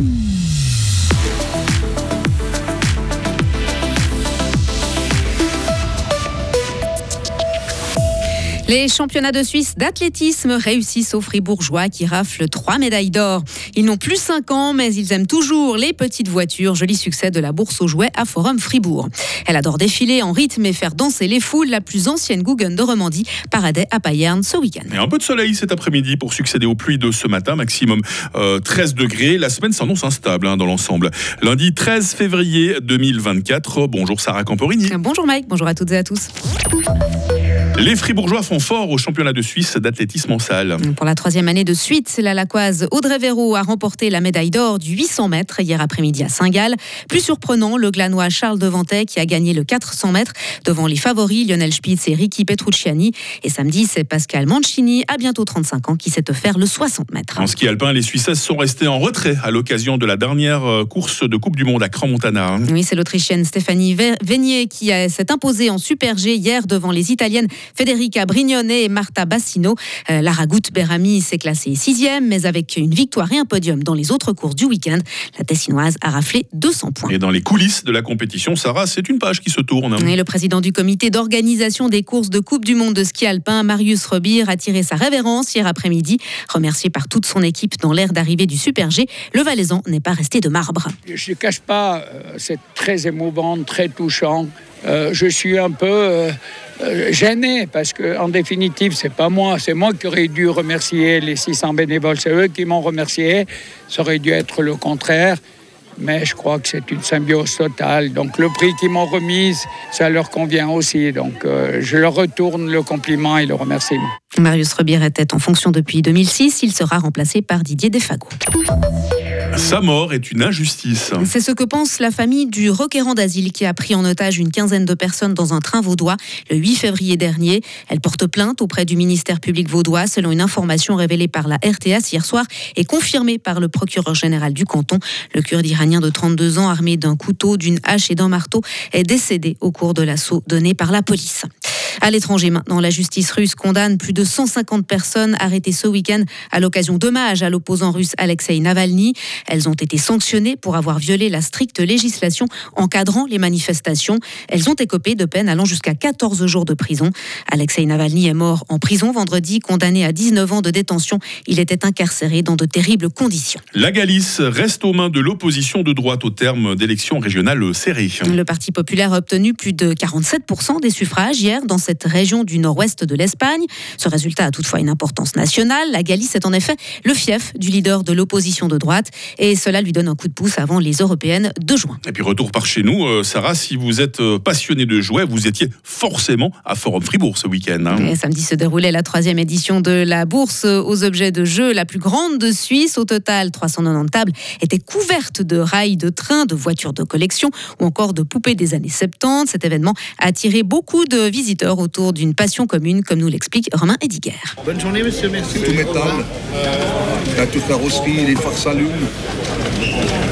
Mm-hmm. Les championnats de Suisse d'athlétisme réussissent aux Fribourgeois qui raflent trois médailles d'or. Ils n'ont plus 5 ans, mais ils aiment toujours les petites voitures. Joli succès de la bourse aux jouets à Forum Fribourg. Elle adore défiler en rythme et faire danser les foules. La plus ancienne Guggen de Romandie paradait à Payerne ce week-end. Et un peu de soleil cet après-midi pour succéder aux pluies de ce matin, maximum 13 euh, degrés. La semaine s'annonce instable hein, dans l'ensemble. Lundi 13 février 2024. Bonjour Sarah Camporini. Bonjour Mike, bonjour à toutes et à tous. Les Fribourgeois font fort au championnat de Suisse d'athlétisme en salle. Pour la troisième année de suite, la Laquoise Audrey Véraud a remporté la médaille d'or du 800 mètres hier après-midi à Saint-Gall. Plus surprenant, le glanois Charles Devantet qui a gagné le 400 mètres devant les favoris Lionel Spitz et Ricky Petrucciani. Et samedi, c'est Pascal Mancini, à bientôt 35 ans, qui s'est offert le 60 mètres. En ski alpin, les Suissesses sont restés en retrait à l'occasion de la dernière euh, course de Coupe du Monde à Cran-Montana. Oui, c'est l'Autrichienne Stéphanie Vénier qui s'est imposée en Super G hier devant les Italiennes Federica Brignone et Marta Bassino. Euh, Lara Goutte-Berami s'est classée sixième, mais avec une victoire et un podium dans les autres courses du week-end, la Tessinoise a raflé 200 points. Et dans les coulisses de la compétition, Sarah, c'est une page qui se tourne. Et le président du comité d'organisation des courses de Coupe du Monde de ski alpin, Marius Robir, a tiré sa révérence hier après-midi. Remercié par toute son équipe dans l'air d'arrivée du Super G, le Valaisan n'est pas resté de marbre. Je ne cache pas, euh, c'est très émouvant, très touchant. Euh, je suis un peu euh, euh, gêné parce que en définitive c'est pas moi, c'est moi qui aurais dû remercier les 600 bénévoles, c'est eux qui m'ont remercié. Ça aurait dû être le contraire, mais je crois que c'est une symbiose totale. Donc le prix qu'ils m'ont remis, ça leur convient aussi. Donc je leur retourne le compliment et le remerciement. Marius Rebier était en fonction depuis 2006. Il sera remplacé par Didier Defago. Sa mort est une injustice. C'est ce que pense la famille du requérant d'asile qui a pris en otage une quinzaine de personnes dans un train vaudois le 8 février dernier. Elle porte plainte auprès du ministère public vaudois selon une information révélée par la RTS hier soir et confirmée par le procureur général du canton. Le kurde iranien de 32 ans armé d'un couteau, d'une hache et d'un marteau est décédé au cours de l'assaut donné par la police. À l'étranger maintenant, la justice russe condamne plus de 150 personnes arrêtées ce week-end à l'occasion d'hommages à l'opposant russe Alexei Navalny. Elles ont été sanctionnées pour avoir violé la stricte législation encadrant les manifestations. Elles ont écopé de peines allant jusqu'à 14 jours de prison. Alexei Navalny est mort en prison vendredi, condamné à 19 ans de détention. Il était incarcéré dans de terribles conditions. La Galice reste aux mains de l'opposition de droite au terme d'élections régionales serrées. Le Parti populaire a obtenu plus de 47% des suffrages hier dans cette région du nord-ouest de l'Espagne. Ce résultat a toutefois une importance nationale. La Galice est en effet le fief du leader de l'opposition de droite et cela lui donne un coup de pouce avant les européennes de juin. Et puis retour par chez nous, euh, Sarah, si vous êtes euh, passionné de jouets, vous étiez forcément à Forum Fribourg ce week-end. Hein. Samedi se déroulait la troisième édition de la bourse aux objets de jeu la plus grande de Suisse. Au total, 390 tables étaient couvertes de rails de trains, de voitures de collection ou encore de poupées des années 70. Cet événement a attiré beaucoup de visiteurs autour d'une passion commune, comme nous l'explique Romain Ediger. Bonne journée, monsieur. Merci. Tout métal. La toute carrosserie, les phares s'allument.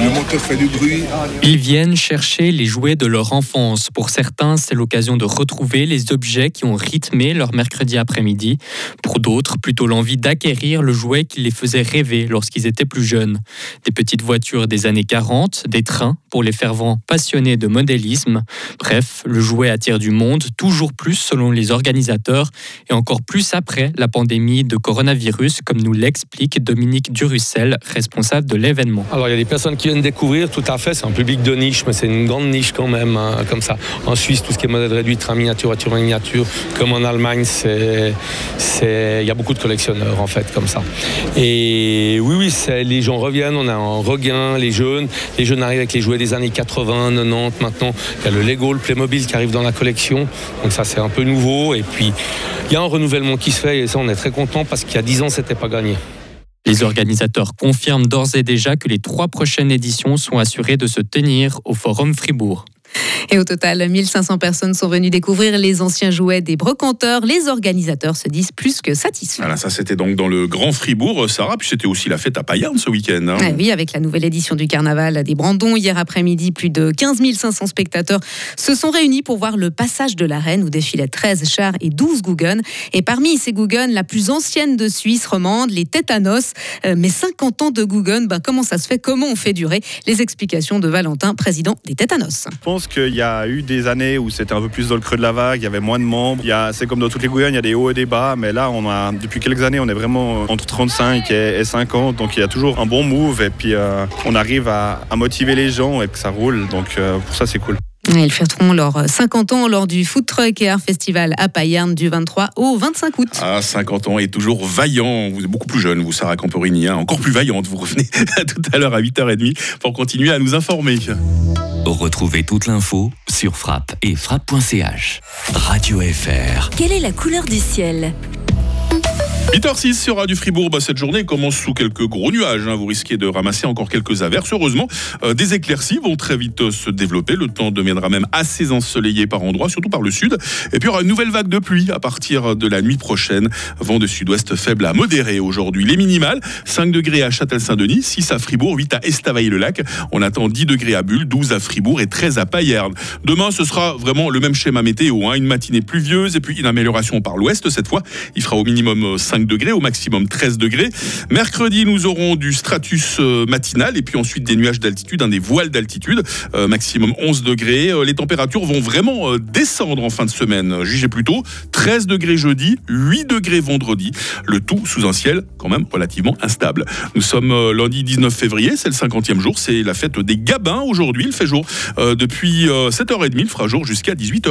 Le moteur fait du bruit. Ils viennent chercher les jouets de leur enfance. Pour certains, c'est l'occasion de retrouver les objets qui ont rythmé leur mercredi après-midi. Pour d'autres, plutôt l'envie d'acquérir le jouet qui les faisait rêver lorsqu'ils étaient plus jeunes. Des petites voitures des années 40, des trains pour les fervents passionnés de modélisme. Bref, le jouet attire du monde, toujours plus selon les organisateurs, et encore plus après la pandémie de coronavirus, comme nous l'explique Dominique Durussel, responsable de l'événement. Alors il y a des personnes qui viennent découvrir, tout à fait, c'est un public de niche, mais c'est une grande niche quand même, hein, comme ça. En Suisse, tout ce qui est modèle réduit, train miniature, voiture miniature, comme en Allemagne, c'est, il y a beaucoup de collectionneurs en fait, comme ça. Et oui, oui, les gens reviennent, on a un regain, les jeunes, les jeunes arrivent avec les jouets des années 80, 90, maintenant il y a le Lego, le Playmobil qui arrive dans la collection, donc ça c'est un peu nouveau, et puis il y a un renouvellement qui se fait, et ça on est très content parce qu'il y a 10 ans c'était pas gagné. Les organisateurs confirment d'ores et déjà que les trois prochaines éditions sont assurées de se tenir au Forum Fribourg. Et au total, 1500 personnes sont venues découvrir les anciens jouets des brocanteurs. Les organisateurs se disent plus que satisfaits. Voilà, ça c'était donc dans le Grand Fribourg, Sarah, puis c'était aussi la fête à Payerne ce week-end. hein. Ah oui, avec la nouvelle édition du carnaval des Brandons, hier après-midi, plus de 15 500 spectateurs se sont réunis pour voir le passage de la Reine où défilaient 13 chars et 12 Guggen. Et parmi ces Guggen, la plus ancienne de Suisse romande, les Tétanos. Euh, mais 50 ans de Guggen, ben, comment ça se fait? Comment on fait durer? Les explications de Valentin, président des Tétanos. Pense qu'il y a eu des années où c'était un peu plus dans le creux de la vague, il y avait moins de membres. Il y a- C'est comme dans toutes les Guyane, il y a des hauts et des bas, mais là, on a, depuis quelques années, on est vraiment entre 35 et, et 50, donc il y a toujours un bon move et puis euh, on arrive à, à motiver les gens et que ça roule, donc euh, pour ça, c'est cool. Ils fêteront leurs 50 ans lors du Food Truck et Art Festival à Payerne du 23 au 25 août. À 50 ans et toujours vaillant. Vous êtes beaucoup plus jeune, vous, Sarah Camporini. hein. Encore plus vaillante. Vous revenez tout à l'heure à 8h30 pour continuer à nous informer. Retrouvez toute l'info sur frappe et frappe.ch. Radio FR. Quelle est la couleur du ciel? 8h06 sur Radio Fribourg. Bah, cette journée commence sous quelques gros nuages. hein. Vous risquez de ramasser encore quelques averses. Heureusement, euh, des éclaircies vont très vite euh, se développer. Le temps deviendra même assez ensoleillé par endroits, surtout par le sud. Et puis, il y aura une nouvelle vague de pluie à partir de la nuit prochaine. Vent de sud-ouest faible à modéré aujourd'hui. Les minimales, 5 degrés à Châtel-Saint-Denis, 6 à Fribourg, 8 à Estavayer-le-Lac. On attend 10 degrés à Bulle, 12 à Fribourg et 13 à Payerne. Demain, ce sera vraiment le même schéma météo. hein. Une matinée pluvieuse et puis une amélioration par l'ouest cette fois. Il fera au minimum euh, 5 degrés, au maximum 13 degrés. Mercredi, nous aurons du stratus euh, matinal et puis ensuite des nuages d'altitude, hein, des voiles d'altitude, euh, maximum 11 degrés. Euh, les températures vont vraiment descendre en fin de semaine. Jugez plutôt 13 degrés jeudi, 8 degrés vendredi. Le tout sous un ciel quand même relativement instable. Nous sommes lundi 19 février, c'est le 50e jour, c'est la fête des Gabins aujourd'hui. Il fait jour depuis euh, 7h30, il fera jour jusqu'à 18h.